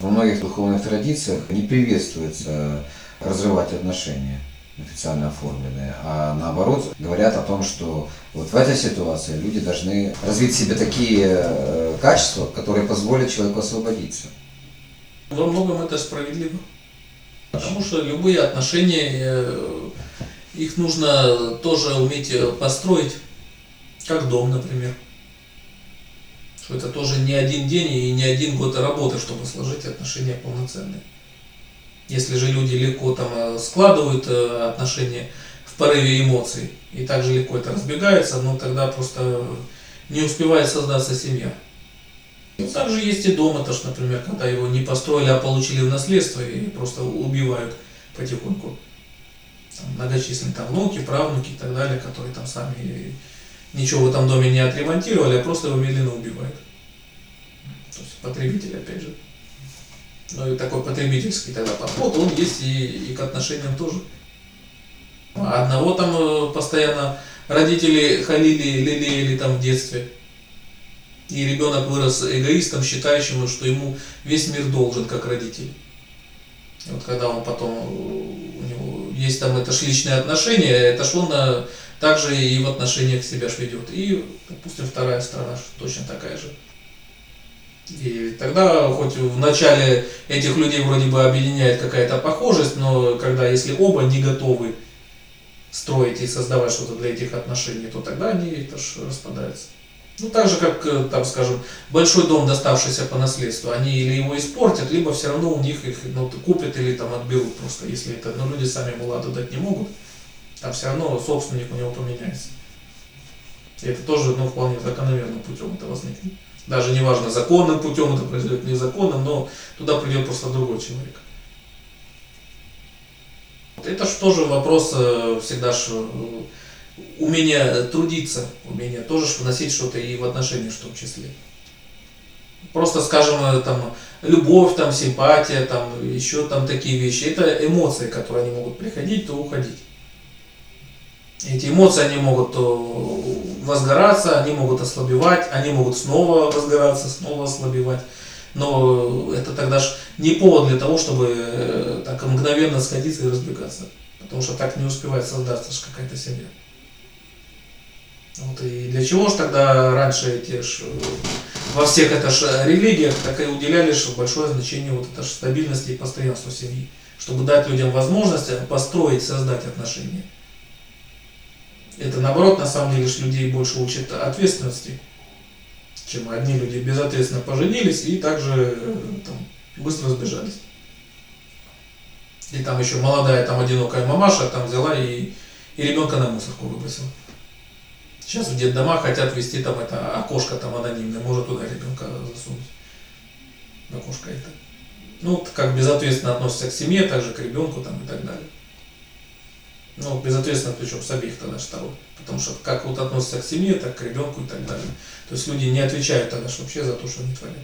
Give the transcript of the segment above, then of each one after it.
Во многих духовных традициях не приветствуется разрывать отношения официально оформленные, а наоборот говорят о том, что вот в этой ситуации люди должны развить в себе такие э, качества, которые позволят человеку освободиться. Во многом это справедливо. Потому что любые отношения, э, их нужно тоже уметь э, построить, как дом, например. Что это тоже не один день и не один год работы, чтобы сложить отношения полноценные. Если же люди легко там э, складывают э, отношения в порыве эмоций и также легко это разбегается, ну тогда просто не успевает создаться семья. Ну, также есть и то, что, например, когда его не построили, а получили в наследство и просто убивают потихоньку. Там, многочисленные там внуки, правнуки и так далее, которые там сами ничего в этом доме не отремонтировали, а просто его медленно убивают. То есть потребитель опять же. Ну и такой потребительский тогда подход, он есть и, и к отношениям тоже. А одного там э, постоянно родители халили, лелеяли там в детстве. И ребенок вырос эгоистом, считающим, что ему весь мир должен, как родитель. И вот когда он потом, э, у него есть там это ж личные отношения, это ж он также и в отношениях себя ж ведет. И, допустим, вторая сторона точно такая же. И тогда, хоть в начале этих людей вроде бы объединяет какая-то похожесть, но когда, если оба не готовы строить и создавать что-то для этих отношений, то тогда они это ж распадаются. Ну, так же, как, э, там, скажем, большой дом, доставшийся по наследству, они или его испортят, либо все равно у них их ну, купят или там отберут просто, если это, но люди сами ему ладу дать не могут, там все равно собственник у него поменяется. И это тоже, ну, вполне закономерным путем это возникнет. Даже неважно, законным путем это произойдет, незаконным, но туда придет просто другой человек. Это же тоже вопрос э, всегда ж э, умение трудиться, умение тоже вносить что-то и в отношения, в том числе. Просто, скажем, э, там, любовь, там, симпатия, там, еще там такие вещи. Это эмоции, которые они могут приходить, то уходить. Эти эмоции, они могут то возгораться, они могут ослабевать, они могут снова возгораться, снова ослабевать. Но это тогда же не повод для того, чтобы э, так мгновенно сходиться и разбегаться. Потому что так не успевает создаться какая-то семья. Вот, и для чего же тогда раньше эти ж, во всех это ж религиях так и уделяли ж большое значение вот это ж стабильности и постоянству семьи, чтобы дать людям возможность построить, создать отношения. Это наоборот, на самом деле, ж людей больше учит ответственности, чем одни люди безответственно поженились и также э, там, быстро сбежались. И там еще молодая, там одинокая мамаша там взяла и, и ребенка на мусорку выбросила. Сейчас в детдома хотят вести там это окошко там анонимное, может туда ребенка засунуть. Окошко это. Ну, как безответственно относятся к семье, также к ребенку там и так далее. Ну, безответственно, причем с обеих тогда сторон. Потому что как вот относятся к семье, так к ребенку и так далее. То есть люди не отвечают тогда что вообще за то, что они творят.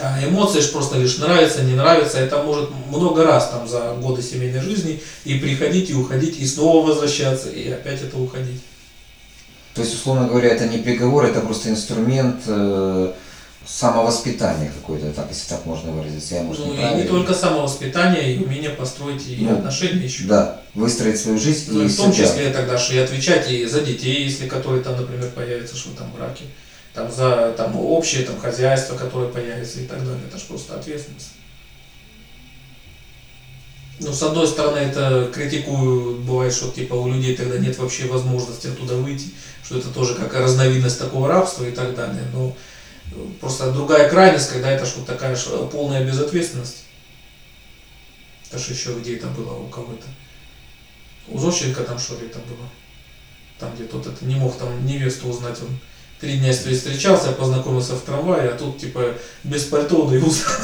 А эмоции же просто лишь нравится, не нравится. Это может много раз там за годы семейной жизни и приходить, и уходить, и снова возвращаться, и опять это уходить. То есть, условно говоря, это не приговор, это просто инструмент э, самовоспитания какой-то, так, если так можно выразиться. Я, может, ну, и не только самовоспитание, и умение построить и ну, отношения еще. Да, выстроить свою жизнь ну, и В том себя. числе тогда же и отвечать и за детей, если которые там, например, появятся, что там браке, там за там, общее там, хозяйство, которое появится и так далее. Это же просто ответственность. Ну, с одной стороны, это критикую, бывает, что типа у людей тогда нет вообще возможности оттуда выйти, что это тоже как разновидность такого рабства и так далее. Но просто другая крайность, когда это что такая же полная безответственность. Это же еще где это было у кого-то. У Зощенко там что ли это было. Там, где тот это не мог там невесту узнать, он три дня с ней встречался, познакомился в трамвае, а тут типа без пальто он и узнал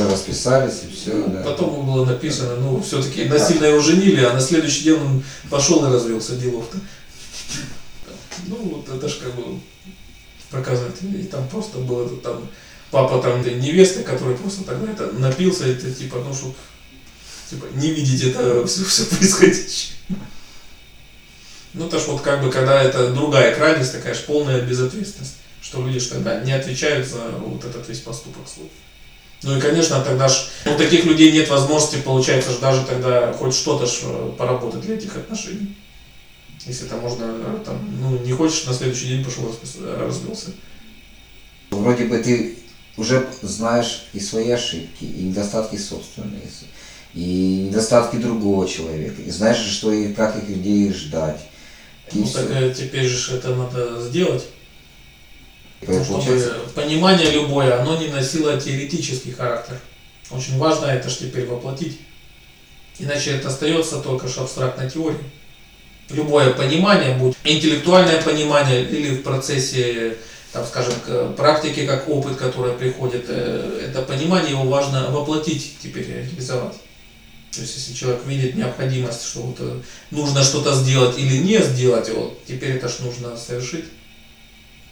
уже расписались и все. Да. Потом было написано, ну, все-таки насильно его женили, а на следующий день он пошел и развелся, делов-то. Ну, вот это ж как бы показать. И там просто было там папа там невесты, который просто тогда это напился, это типа, ну, чтобы типа, не видеть это все, все происходящее. Ну, это ж вот как бы, когда это другая крайность, такая же полная безответственность Что люди же тогда не отвечают за вот этот весь поступок свой. Ну и, конечно, тогда ж у таких людей нет возможности, получается, ж даже тогда хоть что-то ж э, поработать для этих отношений. Если там можно, э, там, ну, не хочешь, на следующий день пошел э, развелся. Вроде бы ты уже знаешь и свои ошибки, и недостатки собственные, и недостатки другого человека, и знаешь, что и как их людей ждать. И Ну всё. так э, теперь же это надо сделать. И Ну, получается, чтобы понимание любое, оно не носило теоретический характер. Очень важно это же теперь воплотить. Иначе это остается только же абстрактной теорией. Любое понимание, будь интеллектуальное понимание или в процессе, там, скажем, практики, как опыт, который приходит, э, это понимание его важно воплотить, теперь реализовать. То есть, если человек видит необходимость, что вот, э, нужно что-то сделать или не сделать, вот, теперь это ж нужно совершить.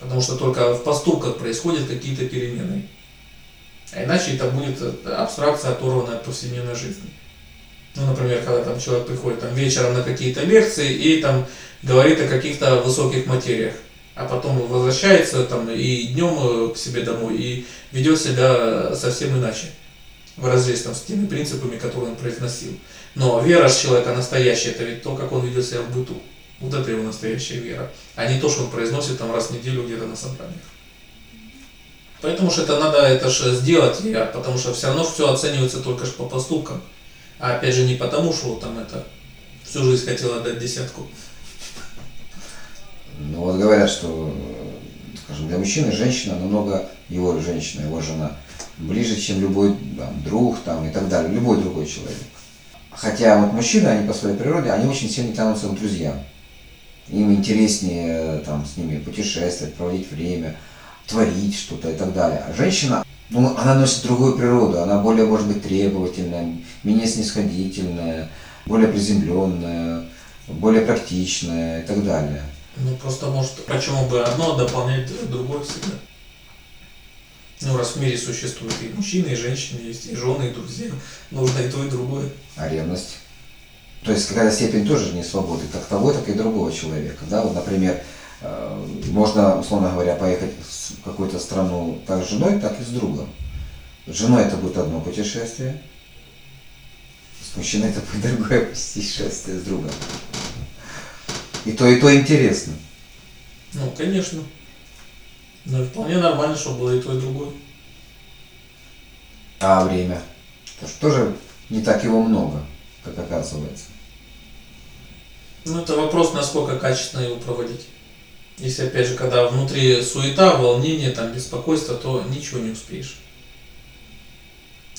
Потому что только в поступках происходят какие-то перемены. А иначе это будет э, абстракция, оторванная от повседневной жизни. Ну, например, когда там человек приходит там, вечером на какие-то лекции и там говорит о каких-то высоких материях, а потом возвращается там и днем к себе домой и ведет себя совсем иначе в разрез там, с теми принципами, которые он произносил. Но вера человека настоящая, это ведь то, как он ведет себя в быту. Вот это его настоящая вера, а не то, что он произносит там раз в неделю где-то на собраниях. Поэтому что это надо это же сделать, потому что все равно все оценивается только ж по поступкам. А опять же не потому, что там это всю жизнь хотела дать десятку. ну вот говорят, что, скажем, для мужчины женщина намного, его женщина, его жена, ближе, чем любой там, друг там, и так далее, любой другой человек. Хотя вот мужчины, они по своей природе, они очень сильно тянутся к друзьям. Им интереснее там, с ними путешествовать, проводить время, творить что-то и так далее. А женщина, ну, она носит другую природу, она более, может быть, требовательная, менее снисходительная, более приземленная, более практичная и так далее. Ну просто может, почему бы одно дополнять другое всегда. Ну раз в мире существует и мужчины, и женщины, есть и жены, и друзья, нужно и то, и другое. А ревность? То есть какая-то степень тоже не свободы, как того, так и другого человека. Да? Вот, например, можно, условно говоря, поехать в какую-то страну как с женой, так и с другом. С женой это будет одно путешествие, с мужчиной это будет другое путешествие с другом. И то, и то интересно. Ну, конечно. Но вполне нормально, чтобы было и то, и другое. А время? Потому что тоже не так его много, как оказывается. Ну, это вопрос, насколько качественно его проводить. Если, опять же, когда внутри суета, волнение, там, беспокойство, то ничего не успеешь.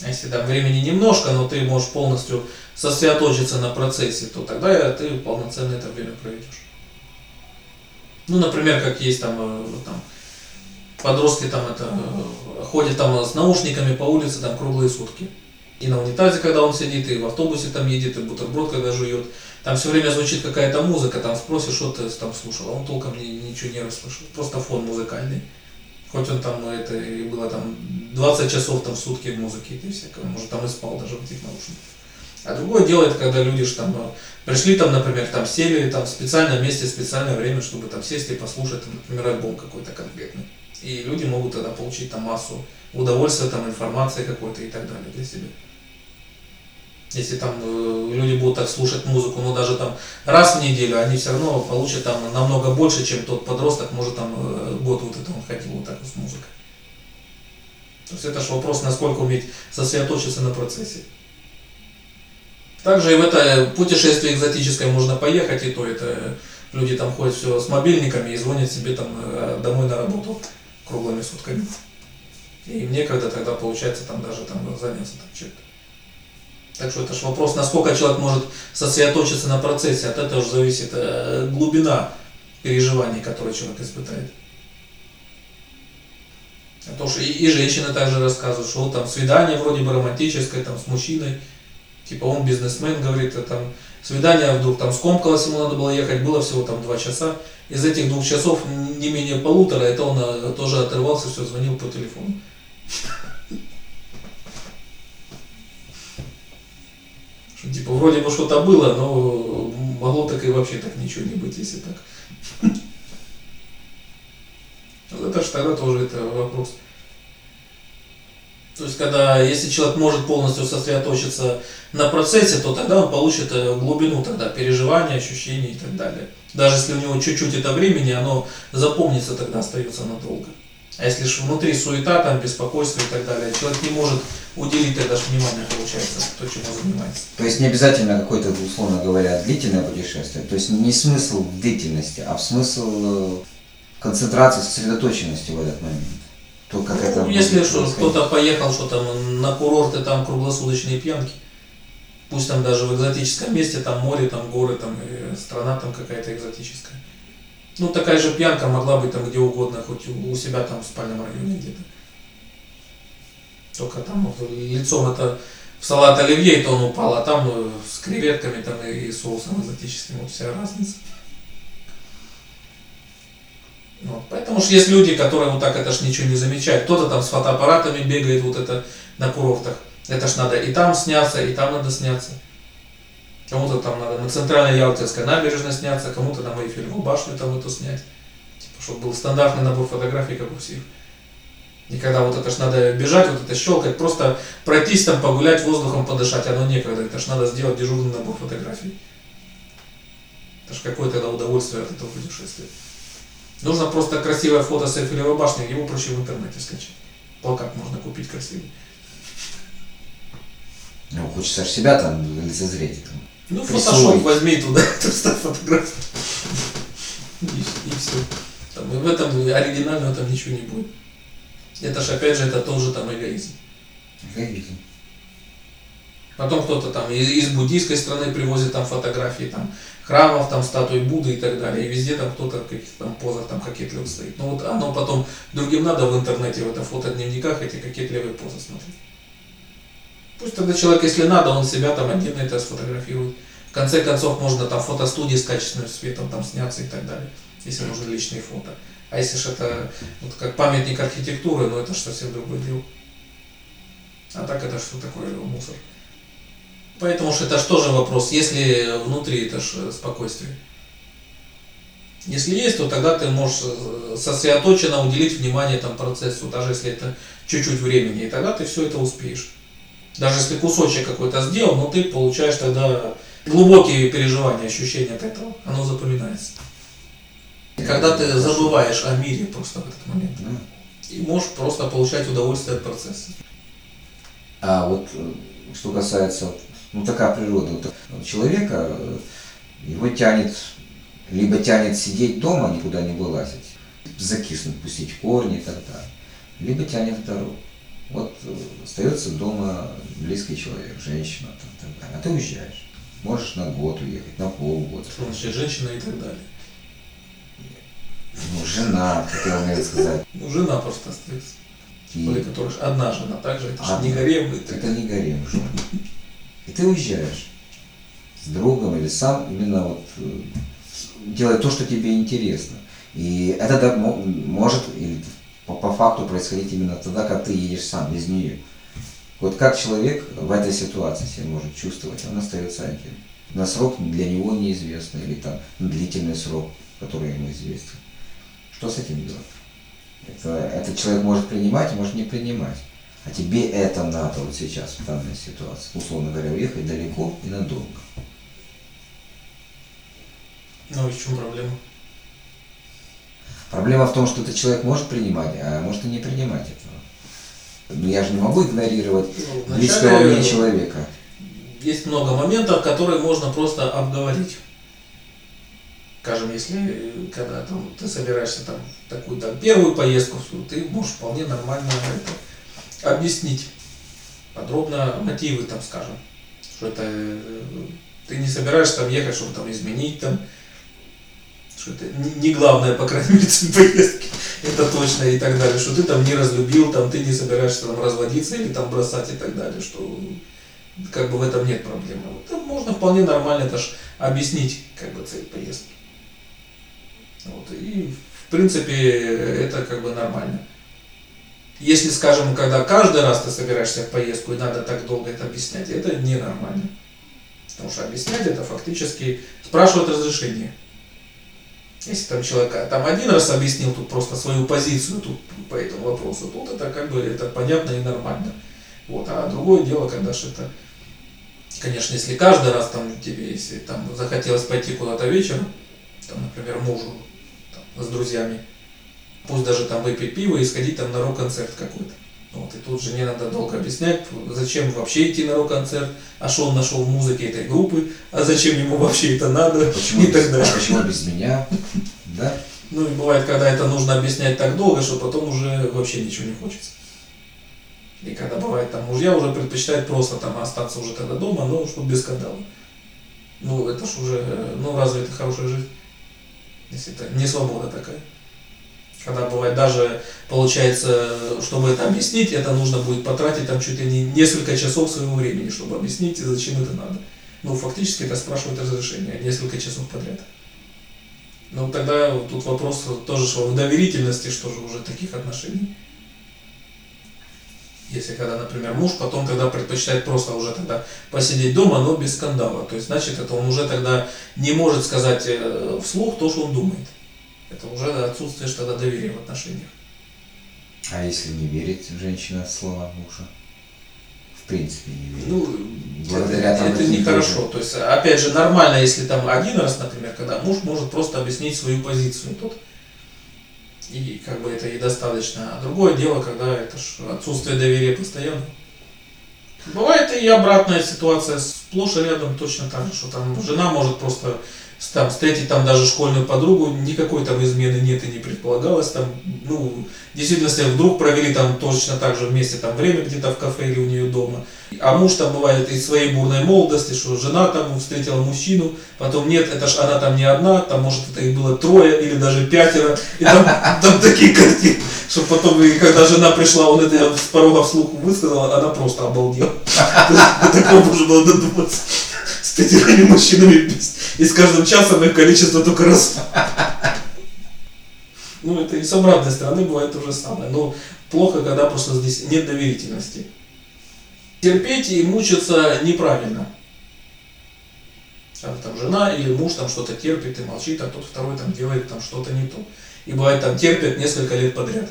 А если там времени немножко, но ты можешь полностью сосредоточиться на процессе, то тогда ты полноценно это время проведешь. Ну, например, как есть там, э, там подростки там это э, ходят там с наушниками по улице там круглые сутки. И на унитазе, когда он сидит, и в автобусе там едет, и бутерброд, когда жует. Там все время звучит какая-то музыка, там спросишь, что ты там слушал, а он толком ни- ничего не расслышал. Просто фон музыкальный. Хоть он там, это и было там 20 часов там в сутки музыки и всякого, может там и спал даже в этих наушниках. А другое дело, это когда люди ж там э, пришли там, например, там сели там в специальном месте, в специальное время, чтобы там сесть и послушать, там, например, альбом какой-то конкретный. И люди могут тогда получить там массу удовольствия, там, информации какой-то и так далее для себя. Если там э, люди будут так слушать музыку, ну даже там раз в неделю, они все равно получат там намного больше, чем тот подросток, может там э, год вот это он ходил вот так вот с музыкой. То есть это же вопрос, насколько уметь сосредоточиться на процессе. Также и в это путешествие экзотическое можно поехать, и то это люди там ходят все с мобильниками и звонят себе там э, домой на работу круглыми сутками. И им некогда тогда получается там даже там заняться там чем-то. Так что это же вопрос, насколько человек может сосредоточиться на процессе, от этого же зависит э, глубина переживаний, которые человек испытает. А то, что и, и женщины также рассказывают, что там свидание вроде бы романтическое, там с мужчиной, типа он бизнесмен, говорит, а там свидание вдруг там скомкалось, ему надо было ехать, было всего там два часа. Из этих двух часов не менее полутора, это он э, тоже отрывался, все, звонил по телефону. Типа, вроде бы что-то было, но могло так и вообще так ничего не быть, если так. Вот это же тогда тоже это вопрос. То есть, когда, если человек может полностью сосредоточиться на процессе, то тогда он получит э, глубину тогда переживания, ощущений и так далее. Даже если у него чуть-чуть это времени, оно запомнится тогда, остается надолго. А если же внутри суета, там, беспокойство и так далее, человек не может уделить тогда же внимание, получается, то, чем он занимается. То есть не обязательно какое-то, условно говоря, длительное путешествие. То есть не смысл в длительности, а в смысл э, концентрации, сосредоточенности в этот момент. То, как это Ну, будет если что, кто-то поехал, что там на курорты, там круглосуточные пьянки, пусть там даже в экзотическом месте, там море, там горы, там и страна там какая-то экзотическая. Ну, такая же пьянка могла быть там где угодно, хоть у себя там в спальном районе где-то. Только там лицом это в салат оливье, то он упал, а там э, с креветками там и соусом экзотическим, вот вся разница. Вот. Поэтому что есть люди, которые вот так это ж ничего не замечают. Кто-то там с фотоаппаратами бегает вот это на курортах. Это ж надо и там сняться, и там надо сняться. Кому-то там надо на центральной Ялтинской набережной сняться, кому-то на Эйфелеву башню там эту снять. Типа, чтобы был стандартный набор фотографий, как у всех. И когда вот это ж надо бежать, вот это щелкать, просто пройтись там, погулять, воздухом подышать, оно некогда. Это ж надо сделать дежурный набор фотографий. Это ж какое тогда удовольствие от этого путешествия. Нужно просто красивое фото с Эйфелевой башни, его проще в интернете скачать. Плакат можно купить красивый. Ну, хочется же себя там лицезреть. Там. Ну, фотошоп возьми туда, вставь фотографию. И, и все. Там, и в этом оригинального там ничего не будет. Это же опять же это тоже там эгоизм. Эгоизм. Потом кто-то там из, из буддийской страны привозит там фотографии там храмов, там статуи Будды и так далее. И везде там кто-то в каких-то там позах там кокетливо стоит. Ну вот оно потом другим надо в интернете, в это фотодневниках эти кокетливые позы смотреть. Пусть тогда человек, если надо, он себя там отдельно это сфотографирует. В конце концов, можно там фотостудии с качественным светом там сняться и так далее, если нужны личные фото. А если же это вот как памятник архитектуры, ну это же совсем другое дело. А так это что такое мусор? Поэтому что это же тоже вопрос, если внутри это же спокойствие. Если есть, то тогда ты можешь э, сосредоточенно уделить внимание там процессу, даже если это чуть-чуть времени, и тогда ты все это успеешь. Даже если кусочек какой-то сделал, но ты получаешь тогда глубокие переживания, ощущения от этого, оно запоминается. Когда ты забываешь о мире просто в этот момент, Да. и можешь просто получать удовольствие от процесса. А вот э, что касается, ну такая природа вот, человека, э, его тянет, либо тянет сидеть дома, никуда не вылазить, закиснуть, пустить корни и так далее, либо тянет в дорогу. Вот э, остается дома близкий человек, женщина там, так далее, а ты уезжаешь. Можешь на год уехать, на полгода. Значит женщина и так далее. Ну, жена, я умею сказать. Ну, жена просто остается. И Были которые ж одна жена, также это Одна. не гарем. Это... это не гарем жен. И ты уезжаешь с другом или сам именно вот э, делать то, что тебе интересно. И это да, мо- может или по, по факту происходить именно тогда, когда ты едешь сам, без нее. Вот как человек в этой ситуации себя может чувствовать, он остается один. На срок для него неизвестный или там длительный срок, который ему известен. Что с этим делать? Это, этот человек может принимать, может не принимать. А тебе это надо вот сейчас, в данной ситуации. Условно говоря, уехать далеко и надолго. Ну и в чем проблема? Проблема в том, что этот человек может принимать, а может и не принимать этого. Но я же не могу игнорировать Ну, близкого мне человека. Есть много моментов, которые можно просто обговорить. Скажем, если э, когда там, ты собираешься там такую там, первую поездку, ты можешь вполне нормально это объяснить подробно мотивы, там, скажем, что это э, ты не собираешься там ехать, чтобы там изменить там, что это не- главное, по крайней мере, цель поездки, это точно и так далее, что ты там не разлюбил, там ты не собираешься там разводиться или там бросать и так далее, что как бы в этом нет проблемы. Это можно вполне нормально ж объяснить, как бы цель поездки. Вот, и в принципе это как бы нормально. Если, скажем, когда каждый раз ты собираешься в поездку и надо так долго это объяснять, это ненормально. Потому что объяснять это фактически спрашивать разрешение. Если там человек там один раз объяснил тут просто свою позицию тут по этому вопросу, тут это как бы это понятно и нормально. Вот, а другое дело, когда же это, конечно, если каждый раз там тебе, если там захотелось пойти куда-то вечером, там, например, мужу с друзьями, пусть даже там выпить пиво и сходить там на рок-концерт какой-то. Вот, и тут же не надо долго объяснять, зачем вообще идти на рок-концерт, а что он нашел в музыке этой группы, а зачем ему вообще это надо Почему, и без, так далее. почему без меня? Да? Ну и бывает, когда это нужно объяснять так долго, что потом уже вообще ничего не хочется. И когда бывает, там мужья уже предпочитают просто там остаться уже тогда дома, но чтобы без скандала. Ну это ж уже, э, ну разве это хорошая жизнь? Если это не свобода такая. Когда бывает даже, получается, чтобы это объяснить, это нужно будет потратить там чуть ли не несколько часов своего времени, чтобы объяснить, зачем это надо. Ну, фактически это спрашивают разрешение несколько часов подряд. Ну, тогда тут вопрос тоже что в доверительности, что же уже таких отношений. Если когда, например, муж потом тогда предпочитает просто уже тогда посидеть дома, но без скандала. То есть, значит, это он уже тогда не может сказать э, вслух то, что он думает. Это уже отсутствие тогда доверия в отношениях. А если не верит женщина в слова мужа? В принципе не верит. Ну, Благодаря это, это нехорошо. То есть, опять же, нормально, если там один раз, например, когда муж может просто объяснить свою позицию тут. И как бы это и достаточно. А другое дело, когда это ж отсутствие доверия постоянно. Бывает и обратная ситуация, сплошь и рядом точно так же, что там жена может просто там, встретить там даже школьную подругу, никакой там измены нет и не предполагалось, там, ну, в действительности вдруг провели там точно так же вместе там время где-то в кафе или у нее дома. А муж там бывает из своей бурной молодости, что жена там встретила мужчину, потом нет, это ж она там не одна, там может это их было трое или даже пятеро, и там, там такие картины, что потом, и когда жена пришла, он это с порога вслух высказал, она просто обалдела. До такого можно было додуматься. С пятерыми мужчинами. И с каждым часом их количество только росло. Ну, это и с обратной стороны бывает то же самое. Но плохо, когда просто здесь нет доверительности. Терпеть и мучиться неправильно. Когда там жена или муж там что-то терпит и молчит, а тот второй там делает там что-то не то. И бывает там терпят несколько лет подряд.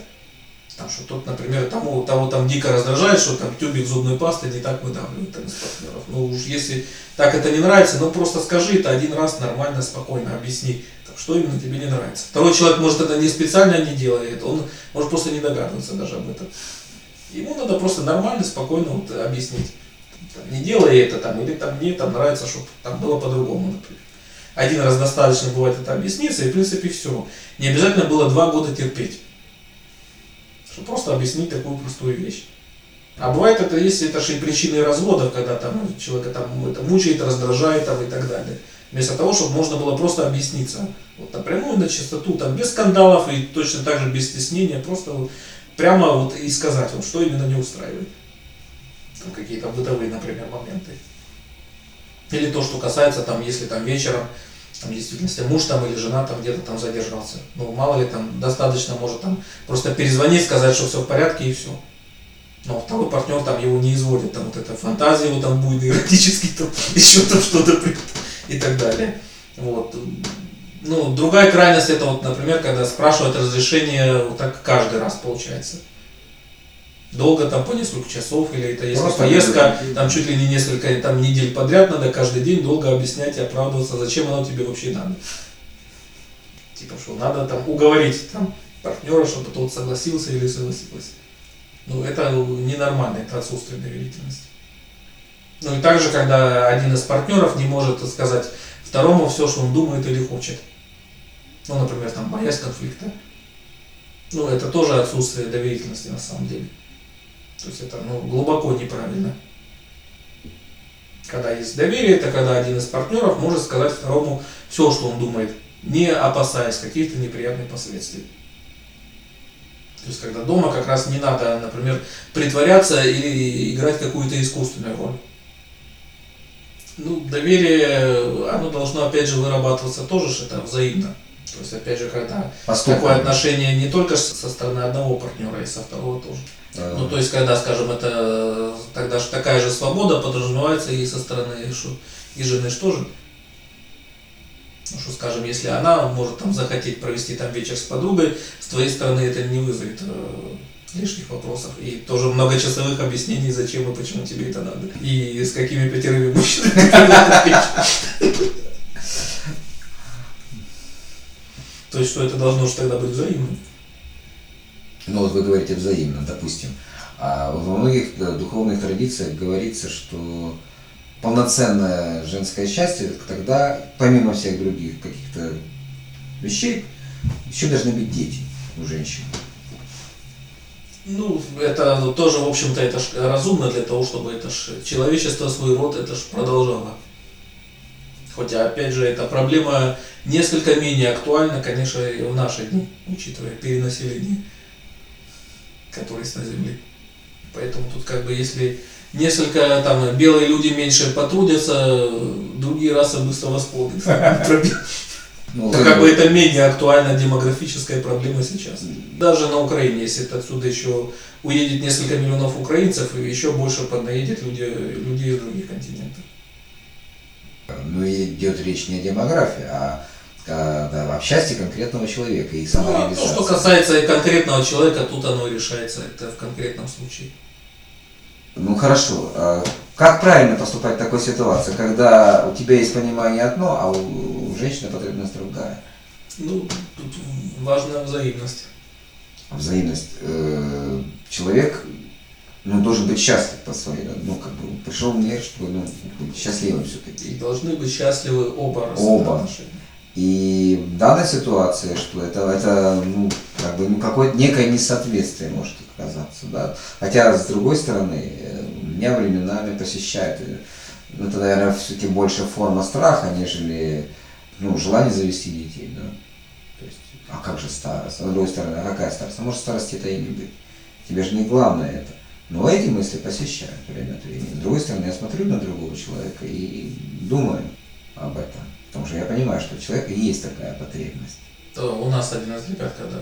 Там, что тот, например, тому, того там дико раздражает, что там тюбик зубной пасты не так выдавливает там из партнеров. Ну уж если так это не нравится, ну просто скажи это один раз нормально, спокойно объясни, там, что именно тебе не нравится. Второй человек может это не специально не делает, он может просто не догадываться даже об этом. Ему надо просто нормально, спокойно вот объяснить. Там, не делай это там, или там мне там нравится, чтобы там было по-другому, например. Один раз достаточно бывает это объясниться, и в принципе все. Не обязательно было два года терпеть. Чтобы просто объяснить такую простую вещь. А бывает это, если это же и причины разводов, когда там ну, человека там это мучает, раздражает там, и так далее. Вместо того, чтобы можно было просто объясниться. Вот напрямую, на чистоту, там, без скандалов и точно так же без стеснения, просто вот прямо вот и сказать, вот, что именно не устраивает. Там какие-то бытовые, например, моменты. Или то, что касается, там, если там вечером, там, если муж там или жена там где-то там задержался. Ну, мало ли там, достаточно может там просто перезвонить, сказать, что все в порядке и все. Но второй партнер там его не изводит, там вот эта фантазия его там будет эротически, там еще там что-то и так далее. Вот. Ну, другая крайность это вот, например, когда спрашивают разрешение вот так каждый раз получается. Долго там по несколько часов, или это если Просто поездка, люди- там чуть ли не несколько там, недель подряд надо каждый день долго объяснять и оправдываться, зачем оно тебе вообще надо. Типа, что надо там уговорить там, партнера, чтобы тот согласился или согласилась. Ну, это ненормально, это отсутствие доверительности. Ну и также, когда один из партнеров не может сказать второму все, что он думает или хочет. Ну, например, там, боясь конфликта. Ну, это тоже отсутствие доверительности на самом деле. То есть это ну, глубоко неправильно. Когда есть доверие, это когда один из партнеров может сказать второму все, что он думает, не опасаясь каких-то неприятных последствий. То есть, когда дома как раз не надо, например, притворяться или играть какую-то искусственную роль. Ну, доверие, оно должно, опять же, вырабатываться тоже, ж это взаимно. То есть, опять же, когда Поступком. такое отношение не только со стороны одного партнера, и со второго тоже. Ну, то есть, когда, скажем, это тогда же такая же свобода подразумевается и со стороны шу- и жены ж тоже. Ну что, скажем, если она может там захотеть провести там вечер с подругой, с твоей стороны это не вызовет э, лишних вопросов. И тоже многочасовых объяснений, зачем и почему тебе это надо. И с какими пятерыми мужчинами. То есть, что это должно же тогда быть взаимным. Ну вот вы говорите взаимно, допустим. А во многих э, духовных традициях говорится, что полноценное женское счастье, тогда, помимо всех других каких-то вещей, еще должны быть дети у женщин. Ну, это тоже, в общем-то, это ж разумно для того, чтобы это ж человечество свой род это ж продолжало. Хотя, опять же, эта проблема несколько менее актуальна, конечно, и в наши дни, учитывая перенаселение, которое есть на Земле. Поэтому тут как бы если несколько там белые люди меньше потрудятся, другие расы быстро восполнят. Ну, Так как бы это менее актуальная демографическая проблема сейчас. Даже на Украине, если это отсюда еще уедет несколько миллионов украинцев, и еще больше поднаедет люди, людей из других континентов. Ну, идет речь не о демографии, а, да, об счастье конкретного человека и Ну, а самореализации. то, что касается конкретного человека, тут оно и решается, это в конкретном случае. Ну хорошо. А Как правильно поступать в такой ситуации, когда у тебя есть понимание одно, а у женщины потребность другая? Ну, тут важна взаимность. Взаимность. Э, Человек ну, должен быть счастлив по своей, ну, как бы, пришел в мир, чтобы ну, быть счастливым И все-таки. должны быть счастливы оба Оба. отношения. И в данной ситуации, что это, это ну, как бы, ну, какое-то некое несоответствие может оказаться, да. Хотя, с другой стороны, э, меня временами посещает, э, ну, это, наверное, все-таки больше форма страха, нежели, ну, желание завести детей, да. То есть, а как же старость? А с другой стороны, а какая старость? А может, старости это и не быть. Тебе же не главное это. Но эти мысли посещают время от времени. С другой стороны, я смотрю на другого человека и думаю об этом. Потому что я понимаю, что у человека есть такая потребность. То у нас один из ребят, когда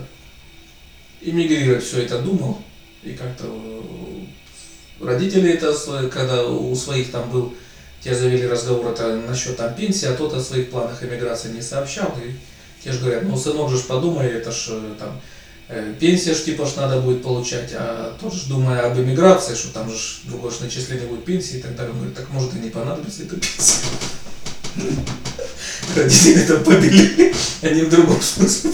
эмигрировать все это думал, и как-то э, родители это, когда у своих там был, те завели разговор это насчет там пенсии, а тот о своих планах эмиграции не сообщал, и те же говорят, ну сынок же подумай, это ж э, там э, пенсия ж типа ж надо будет получать, а тот же думая об эмиграции, что там же другое ж начисление будет пенсии и так далее, он говорит, так может и не понадобится эта пенсия. Родители это поделили, они в другом смысле.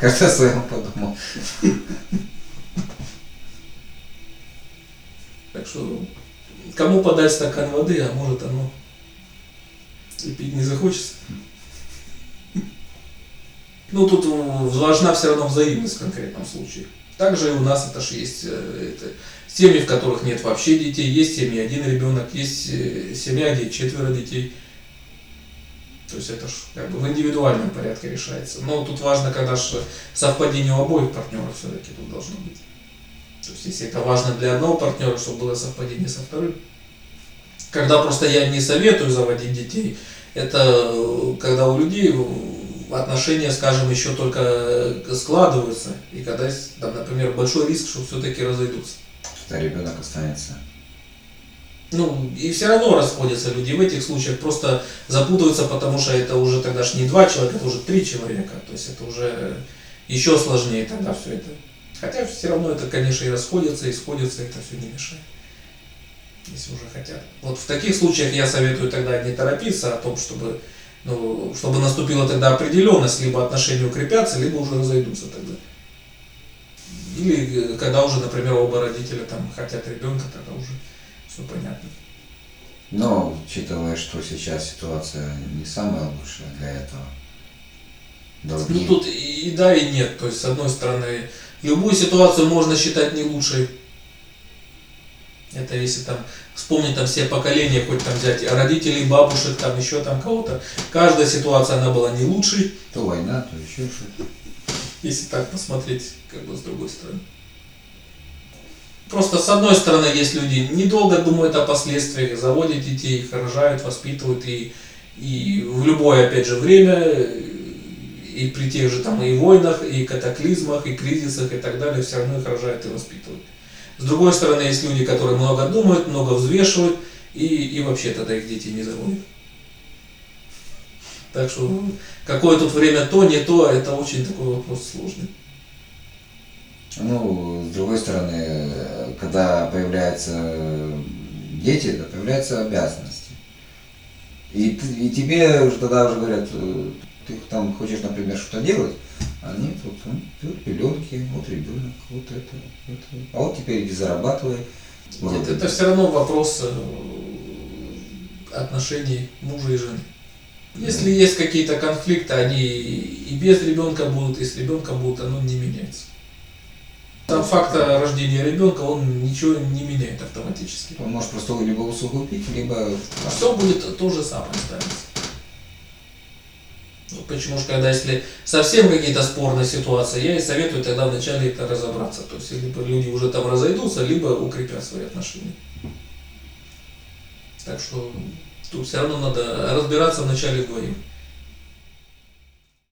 Каждый о своем подумал. Так что кому подать стакан воды, а может оно и пить не захочется. Ну, тут важна все равно взаимность в конкретном случае. Также и у нас это же есть э, это, семьи, в которых нет вообще детей, есть семьи один ребенок, есть э, семья, где четверо детей. То есть это ж как бы в индивидуальном порядке решается. Но тут важно, когда же совпадение у обоих партнеров все-таки тут должно быть. То есть если это важно для одного партнера, чтобы было совпадение со вторым. Когда просто я не советую заводить детей, это э, когда у людей э, отношения, скажем, еще только складываются, и когда например, большой риск, что все-таки разойдутся. Что ребенок останется. Ну, и все равно расходятся люди в этих случаях, просто запутываются, потому что это уже тогда ж не два человека, это уже три человека, то есть это уже еще сложнее тогда все это. Хотя все равно это, конечно, и расходятся, и сходятся, это все не мешает, если уже хотят. Вот в таких случаях я советую тогда не торопиться о том, чтобы, ну, чтобы наступила тогда определенность, либо отношения укрепятся, либо уже разойдутся тогда. Или э, когда уже, например, оба родителя там хотят ребенка, тогда уже все понятно. Но, учитывая, что сейчас ситуация не самая лучшая для этого. Ну Другие. тут и, и да, и нет. То есть, с одной стороны, любую ситуацию можно считать не лучшей. Это если там вспомнить там все поколения, хоть там взять родителей, бабушек, там еще там кого-то. Каждая ситуация, она была не лучшей, То война, то еще что-то. Если так посмотреть, как бы с другой стороны. Просто с одной стороны есть люди, недолго думают о последствиях, заводят детей, их рожают, воспитывают и, и в любое, опять же, время, и при тех же там и войнах, и катаклизмах, и кризисах и так далее, все равно их рожают и воспитывают. С другой стороны, есть люди, которые много думают, много взвешивают, и, и вообще тогда их дети не заводят. Так что какое тут время то, не то, это очень такой вопрос сложный. Ну, с другой стороны, когда появляются дети, то появляются обязанности. И, ты- и тебе уже тогда уже говорят, э, ты там хочешь, например, что-то делать, а они тут, ну, тут пеленки, вот ребенок, вот это, это. А вот теперь иди зарабатывай. Нет, это все равно вопрос э, отношений мужа и жены. Если есть какие-то конфликты, они и без ребенка будут, и с ребенком будут, оно не меняется. Сам факт рождения ребенка, он ничего не меняет автоматически. Он может просто либо усугубить, либо... Все будет то же самое останется. Ну, почему же, когда если совсем какие-то спорные ситуации, я и советую тогда вначале это разобраться. То есть, либо люди уже там разойдутся, либо укрепят свои отношения. Так что тут все равно надо разбираться вначале вдвоем.